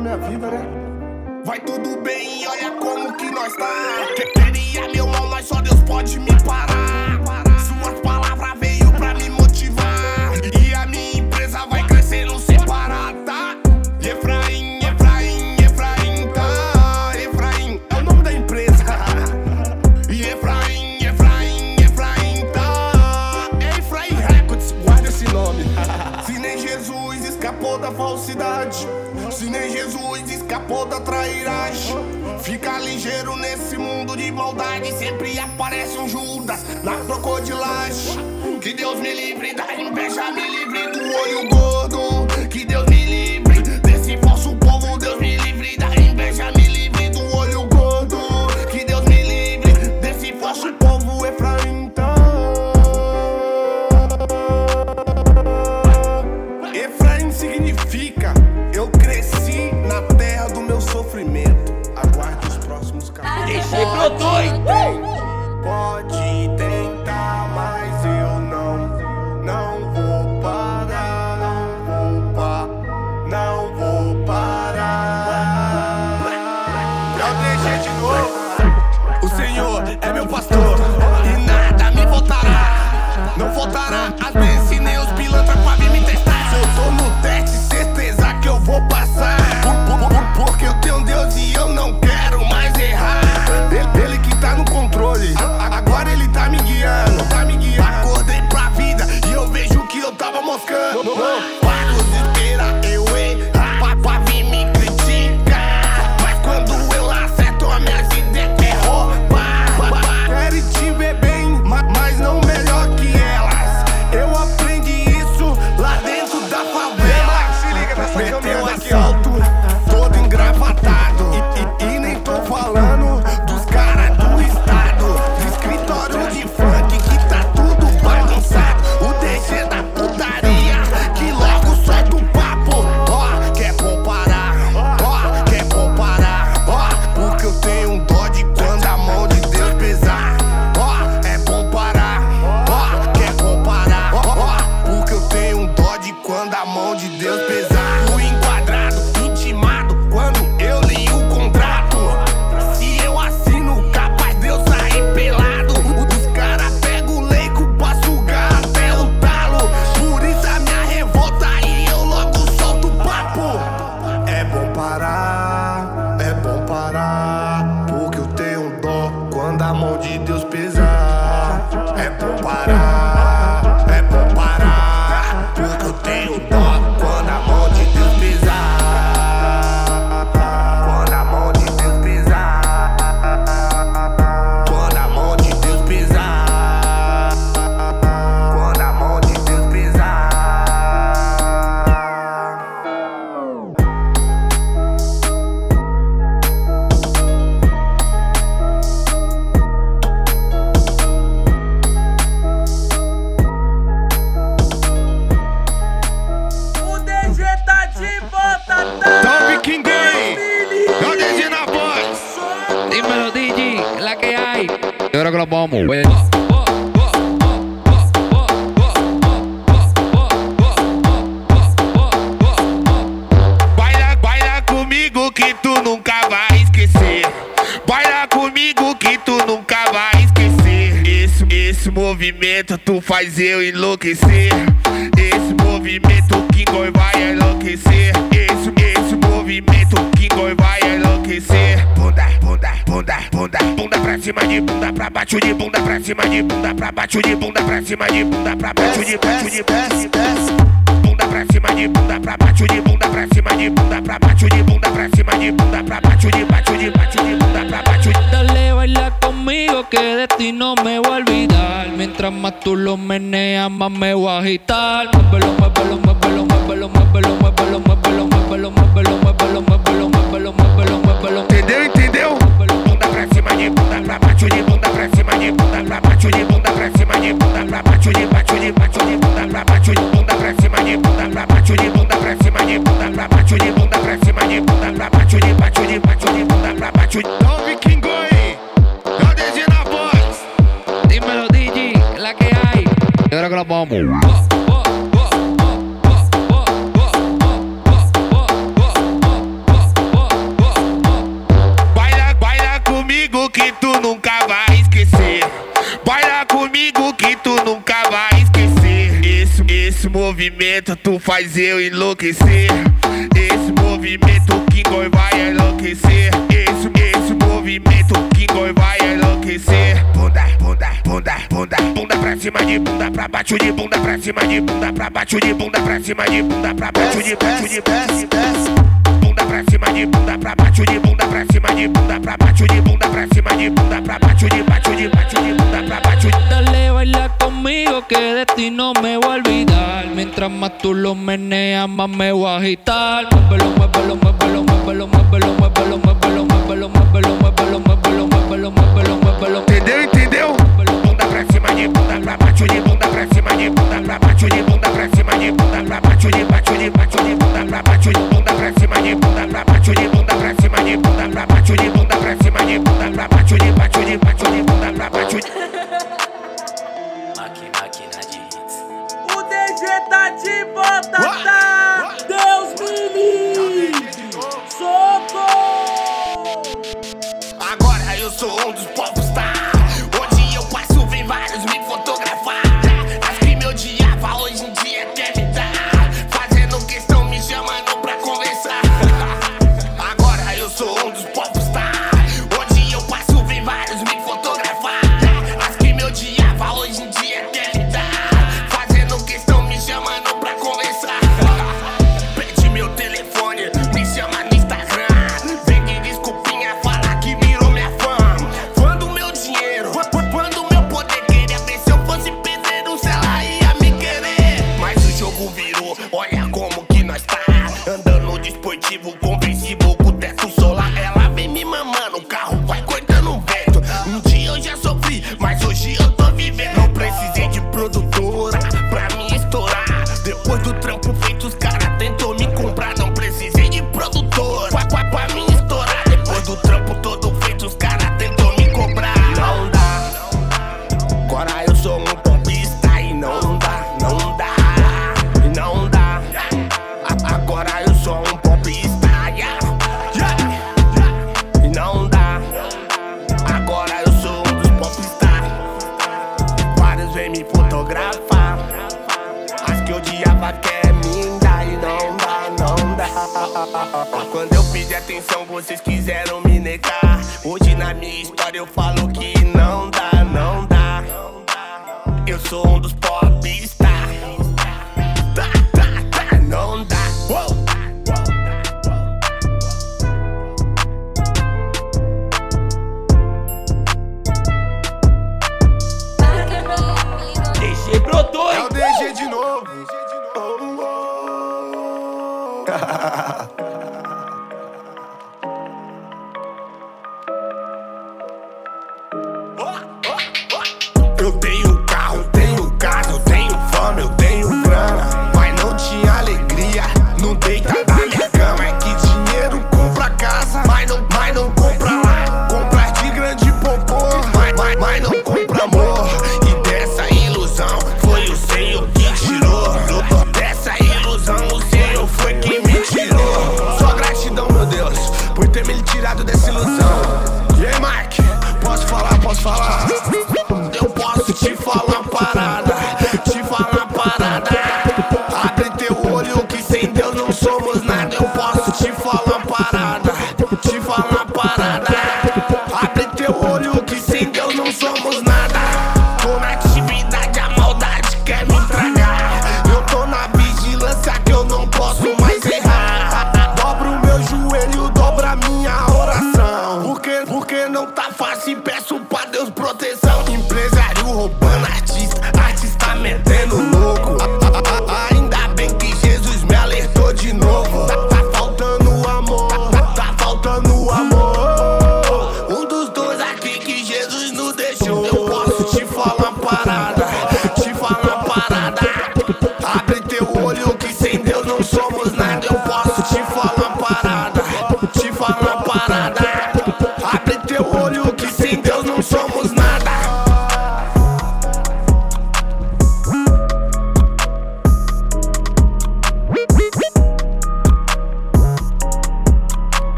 minha vida, né? Vai tudo bem, olha como que nós tá. Que queria meu mal, mas só Deus pode me parar. De maldade. Sempre aparece um Judas na crocodilagem. Que Deus me livre da inveja, me livre do olho gordo. Que Deus Pode ter movimento tu faz eu enlouquecer. Esse movimento King Boy vai enlouquecer. Esse, esse movimento King Boy vai enlouquecer. Bunda, bunda, bunda, bunda, bunda pra cima de bunda pra baixo de bunda pra cima de bunda pra baixo de bunda pra cima de bunda pra baixo de baixo de baixo de bunda pra cima de bunda pra baixo de bunda pra cima de bunda pra baixo de bunda pra cima de bunda pra baixo de baixo de baixo de bunda pra baixo baila conmigo que de ti no me voy a olvidar. Mientras más tú lo meneas, más me voy a agitar. Muévelo, muévelo, muévelo, muévelo, muévelo, muévelo, muévelo, muévelo, muévelo, muévelo, muévelo, muévelo, muévelo, muévelo. Entendeu? Entendeu? Bunda pra cima de bunda pra baixo de bunda pra cima de bunda pra baixo de bunda pra cima de bunda pra baixo de baixo de baixo de bunda pra baixo de bunda pra cima de bunda pra baixo de bunda pra cima de bunda pra baixo de bunda pra cima de bunda pra baixo de baixo de baixo de bunda pra baixo de gravamos. Baila, baila comigo que tu nunca vai esquecer. Baila comigo que tu nunca vai esquecer. Esse, esse movimento tu faz eu enlouquecer. Esse movimento que goi vai enlouquecer. Esse, esse movimento que goi vai enlouquecer. Bunda bunda, bunda, bunda, bunda pra cima de bunda pra baixo de bunda pra cima de bunda pra baixo de bunda pra cima de bunda pra baixo de baixo de bunda pra cima de bunda pra baixo de bunda pra cima de bunda pra baixo de bunda pra cima de bunda pra baixo de baixo de baixo de bunda pra baixo. Dale baila conmigo que de ti no me voy a olvidar. Mientras más tú lo meneas más me voy a agitar. you put that rapper to your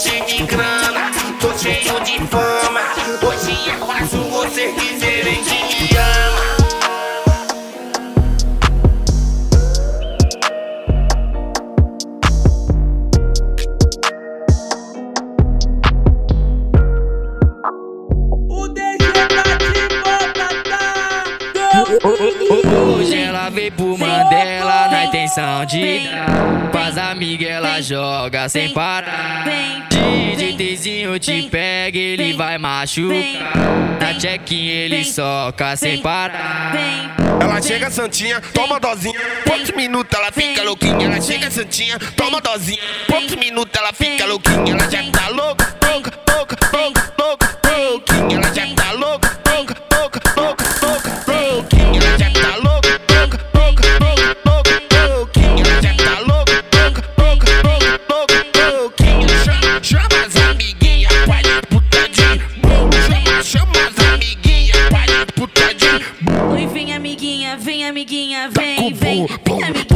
cheio de grana, tô cheio de fama. Hoje é fácil você dizerem que me ama. Hoje ela veio pro Mandela na intenção de dar. Pras amiga, ela joga sem parar. Eu te pega, ele vai machucar. Na chequinha ele soca sem parar. Ela chega santinha, toma dozinha. Poucos minutos ela fica louquinha. Ela chega santinha, toma dozinha. Poucos minutos ela fica louquinha. Ela já tá louca. amiguinha, vem, vem, vem, amiguinha.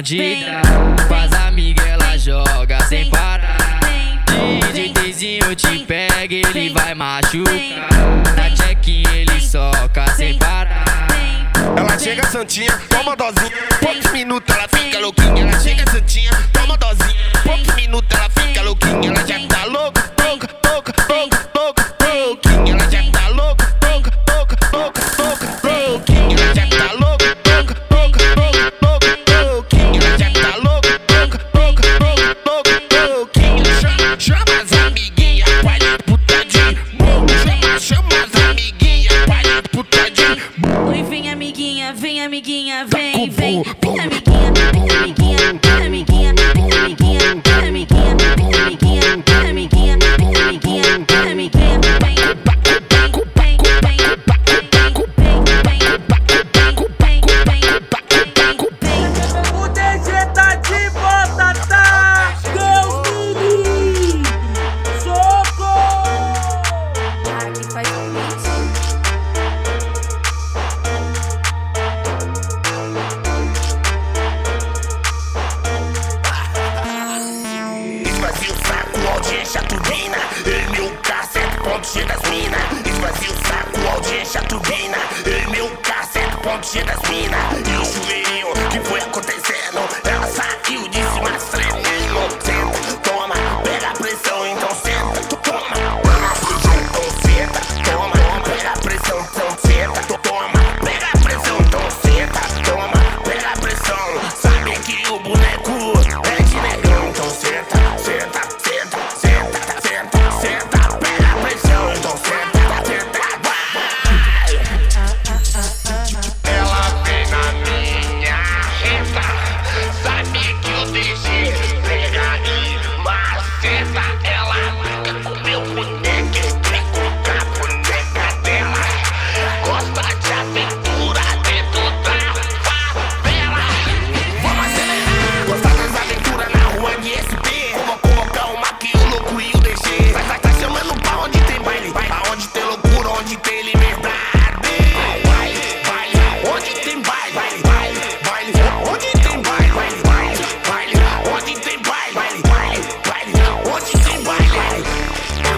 escondida. Com as amigas ela joga sem parar. De desenho te pega, ele vai machucar. Na check ele soca sem parar. Ela chega santinha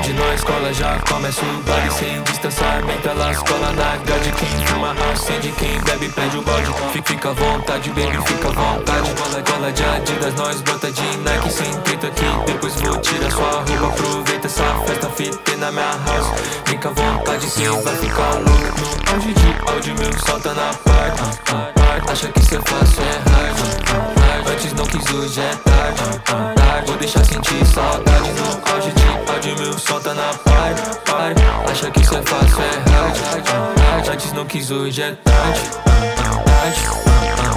de nós escola já começa o baile. Sem o distanciamento ela cola na grade. Quem fuma acende, quem bebe perde o balde Fica à vontade, baby, fica à vontade. Bola de ala de Adidas, nós bota de Nike. Sem treta aqui, depois vou tirar sua roupa. Aproveita essa festa, fita na minha house. Fica à vontade, sim, vai ficar louco. No auge de áudio meu, solta na parte. Acha que se eu faço é hard Antes não quis, hoje é tarde. Vou deixar sentir saudade Pode te, pode meu solta na paz, pare Acha que isso é fácil, é hard ah, Antes não quis, hoje é tarde, tarde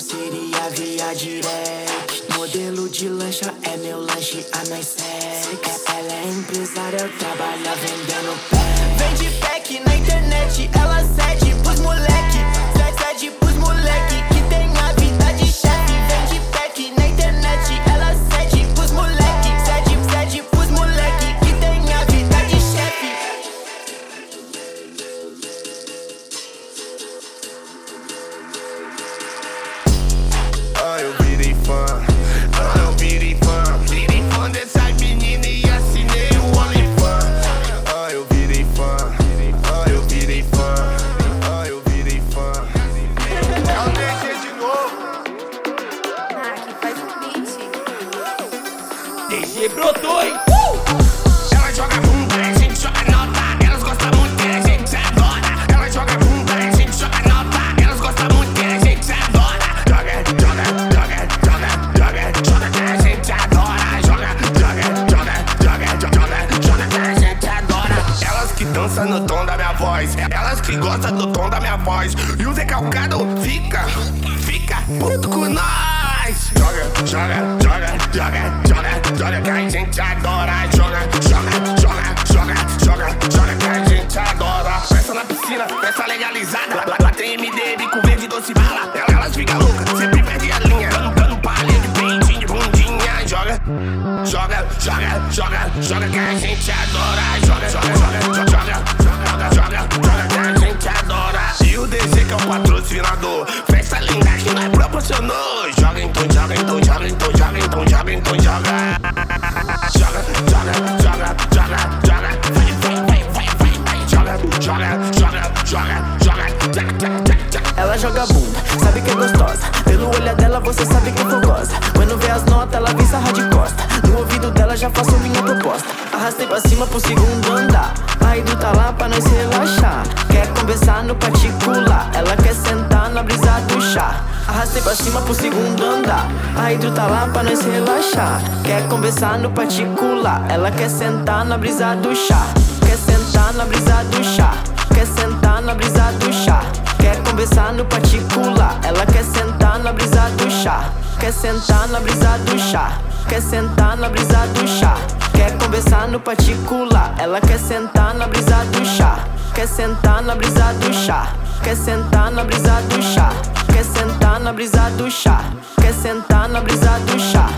parceria via direct. Modelo de lancha é meu lanche, a nós. É gente adora. Joga, joga, joga, joga, joga, joga que a gente adora. Peça na piscina, peça legalizada. Lá, lá, lá tem MDB com verde doce bala. Elas, elas ficam loucas, sempre perde a linha. Dando, dando palha de peitinho, de bundinha. Joga, joga, joga, joga, joga que a gente adora. pra cima pro segundo andar. A hidro tá lá pra nós relaxar. Quer conversar no particular. Ela quer sentar na brisa do chá. Quer sentar na brisa do chá. Quer sentar na brisa do chá. Quer conversar no particular. Ela quer sentar na brisa do chá. Quer sentar na brisa do chá. Quer sentar na brisa do chá. Quer conversar no particular. Ela quer sentar na brisa do chá. Quer sentar na brisa do chá. Quer sentar na brisa do chá? Quer sentar na brisa do chá? Quer sentar na brisa do chá?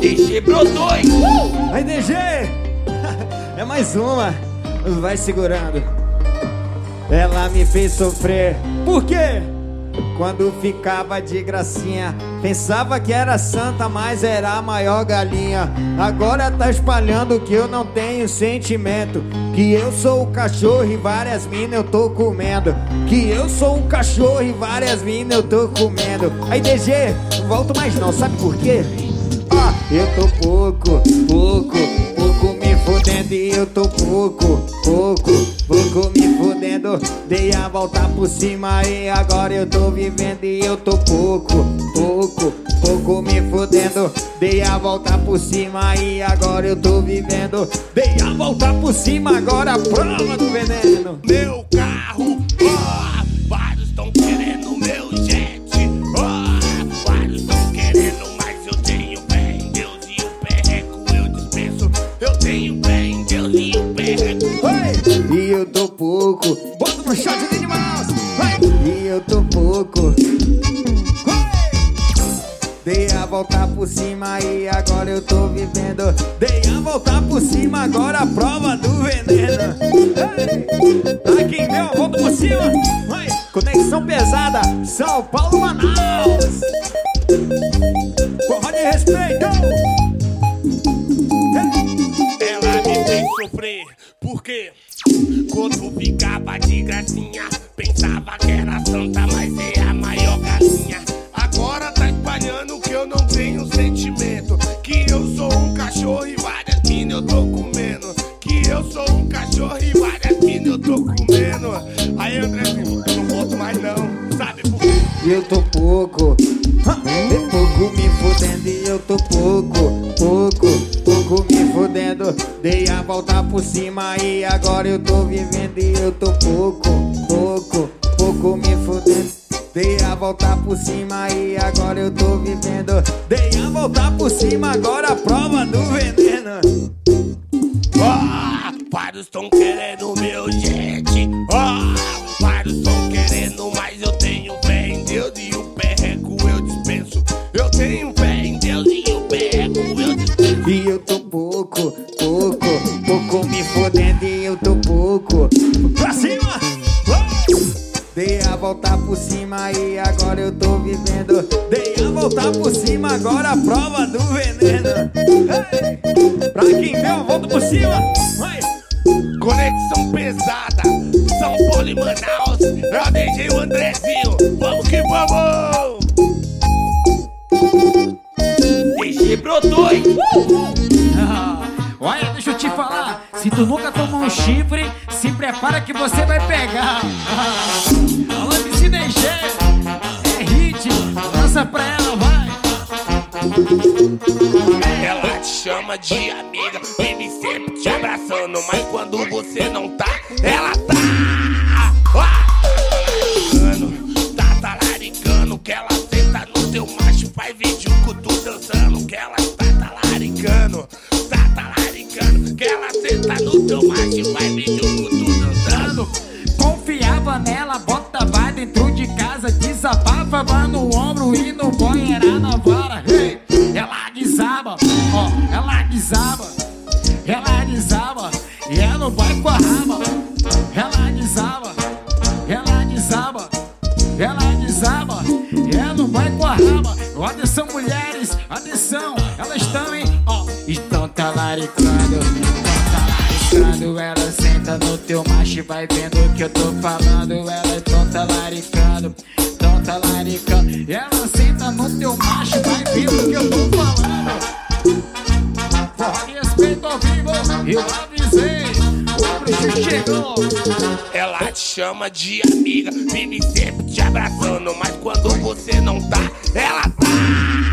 DG Brodoi! Uh! Aí, DG! É mais uma! Vai segurando. Ela me fez sofrer. Por quê? Quando ficava de gracinha, pensava que era santa, mas era a maior galinha. Agora tá espalhando que eu não tenho sentimento. Que eu sou o cachorro e várias minas eu tô comendo. Que eu sou o cachorro e várias minas eu tô comendo. Aí DG, volto mais não, sabe por quê? Ah, eu tô pouco, pouco, pouco me fodendo e eu tô pouco, pouco pouco me fudendo. Dei a volta por cima e agora eu tô vivendo e eu tô pouco, pouco, pouco me fudendo. Dei a volta por cima e agora eu tô vivendo. Dei a volta por cima, agora a prova do veneno. Meu carro, ó, cima e agora eu tô vivendo. Dei a volta por cima, agora a prova do veneno. Ei! Quem deu a volta por cima? Conexão pesada, São Paulo, Manaus. Eu tô vivendo e eu tô pouco, pouco, pouco me fudendo. Dei a volta por cima e agora eu tô vivendo. Dei a volta por cima, agora a prova do veneno. Ah, vários estão querendo meu jet. Ah, vários estão querendo, mas eu tenho fé em Deus e o perreco eu dispenso. Eu tenho fé em Deus e o perreco eu dispenso. E eu tô pouco, pouco, pouco me fodendo Dei a volta por cima e agora eu tô vivendo. Dei a volta por cima, agora a prova do veneno. Ei! Pra quem deu a volta por cima, vai! Conexão pesada, São Paulo e Manaus. O DJ o Andrezinho. Vamos que vamos! DG brotou, hein? Ah, olha, deixa eu te falar. Se tu nunca tomou um chifre, se prepara que você vai pegar. Lança pra ela, vai. Ela te chama de amiga, vive sempre te abraçando. Mas quando você O chegou. Ela te chama de amiga, vive sempre te abraçando. Mas quando você não tá, ela tá.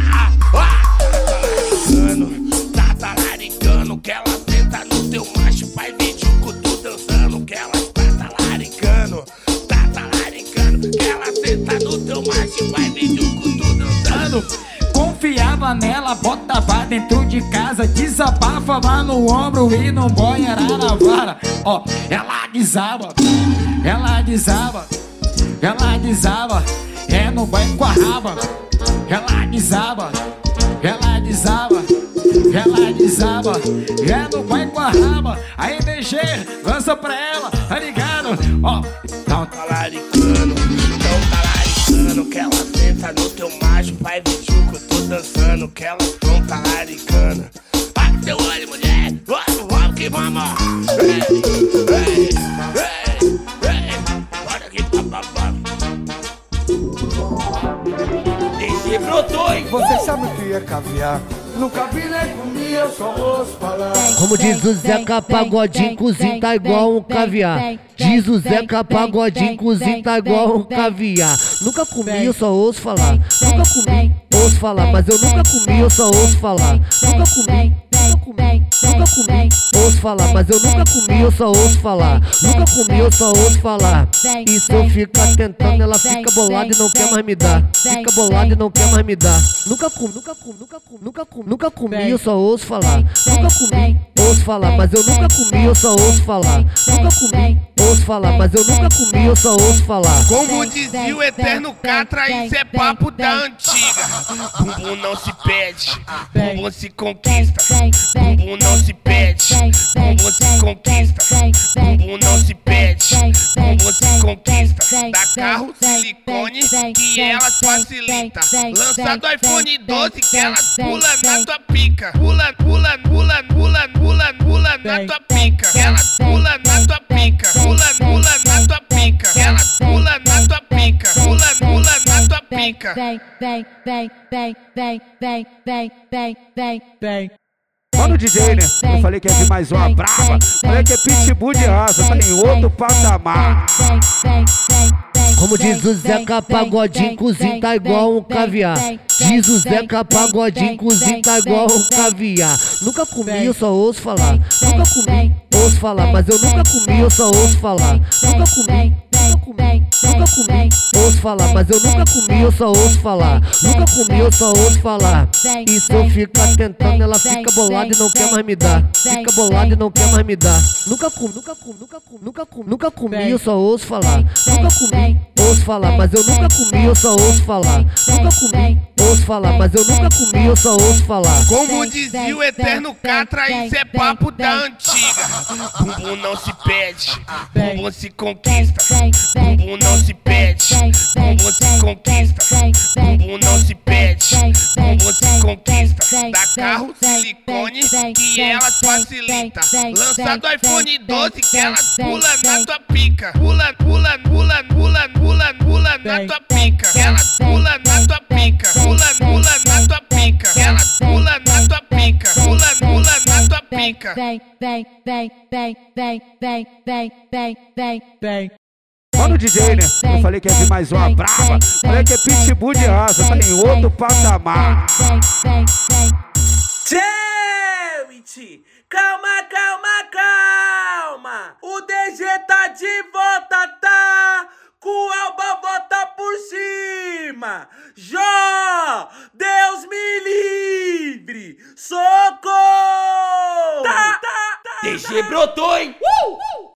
Nela, botava dentro de casa, desabafava no ombro e boy era na vara. Ó, ela desaba, ela desaba, ela desaba, é no boy com a raba. Ela desaba, ela desaba, ela desaba, é no boy com a raba. Aí DG, lança pra ela, tá ligado? Ó, então Talaricando, tão talaricando. dançando, que ela senta no teu macho, vai ver que eu tô dançando, que ela trompa laricana. Abre teu olho, mulher, vamos, vamos que vamos. Ei, ei, ei, ei, bora aqui, papapá. DJ brotou, hein? Você sabe o que é caviar? Nunca vi nem comi, eu só ouço falar. Como diz o Zeca Pagodinho, cozinha tá igual um caviar. Diz o Zeca Pagodinho, cozinha tá igual um caviar. Nunca comi, eu só ouço falar. Nunca comi, ouço falar, mas eu nunca comi, eu só ouço falar. Nunca comi, comi, nunca comi, ouço falar, mas eu nunca comi, eu só ouço falar. Nunca comi, eu só ouço falar. E se eu ficar tentando, ela fica bolada e não quer mais me dar. Fica bolada e não quer mais me dar. Nunca comi, nunca comi, nunca comi, nunca comi, nunca comi, eu só ouço falar. Nunca comi, ouço falar, mas eu nunca comi, eu só ouço falar. Nunca comi, ouço falar, mas eu nunca comi, eu só ouço falar. Como dizia o eterno Catra, isso é papo da antiga. Bumbum não se pede, bumbum se conquista. Bumbum não se pede, bumbum se conquista. Bumbum não se pede, bumbum se conquista. Dá carro silicone que elas facilita. Lançado iPhone 12 que elas pula na tua pica. Pula, pula, pula, pula, pula, pula na tua pica. Elas pula na tua pica. Pula, pula na tua pica. Elas pula na tua pica. Pula, pula na tua pica. Vem, vem, vem, vem, vem, vem, vem, vem, vem, vem. Mano DJ, né? Eu falei que é de mais uma brava. Falei que é pitbull de raça, tá em outro patamar. Como diz o Zeca Pagodinho, cozinha tá igual um caviar. Diz o Zeca Pagodinho, cozinha tá igual um caviar. Nunca comi, eu só ouço falar. Nunca comi, ouço falar, mas eu nunca comi, eu só ouço falar. Nunca comi, nunca comi, nunca comi, ouço falar, mas eu nunca comi, eu só ouço falar. Nunca comi, eu só ouço falar. E se eu ficar tentando, ela fica bolada e não quer mais me dar. Fica bolada e não quer mais me dar. Nunca comi, nunca comi, nunca comi, nunca comi, nunca comi, eu só ouço falar. Nunca comi, ouço falar, mas eu nunca comi, eu só ouço falar. Nunca comi, ouço falar, mas eu nunca comi, eu só ouço falar. Como dizia o eterno Catra, isso é papo da antiga. Bumbum não se pede, bumbum se conquista. Bumbum não se pede, bumbum se conquista. Bumbum não se pede, bumbum se conquista. Dá carro silicone que elas facilita. Lançado iPhone 12 que elas pula na tua pica. Pula, pula, pula, pula, pula, pula na tua pica. Elas pula na tua pica. Pula, pula na tua pica. Elas pula na tua pica. Pula, pula na tua pica. Vem, vem, vem, vem, vem, vem, vem, vem, vem, Mano DJ, né? Eu falei que é de mais uma brava. Falei que é pitbull de raça, tá em outro patamar. Gente, calma, calma, calma. O DG tá de volta, tá? Com o Alba volta por cima. Jó, Deus me livre. Socorro! Tá, tá, tá. DG brotou, hein?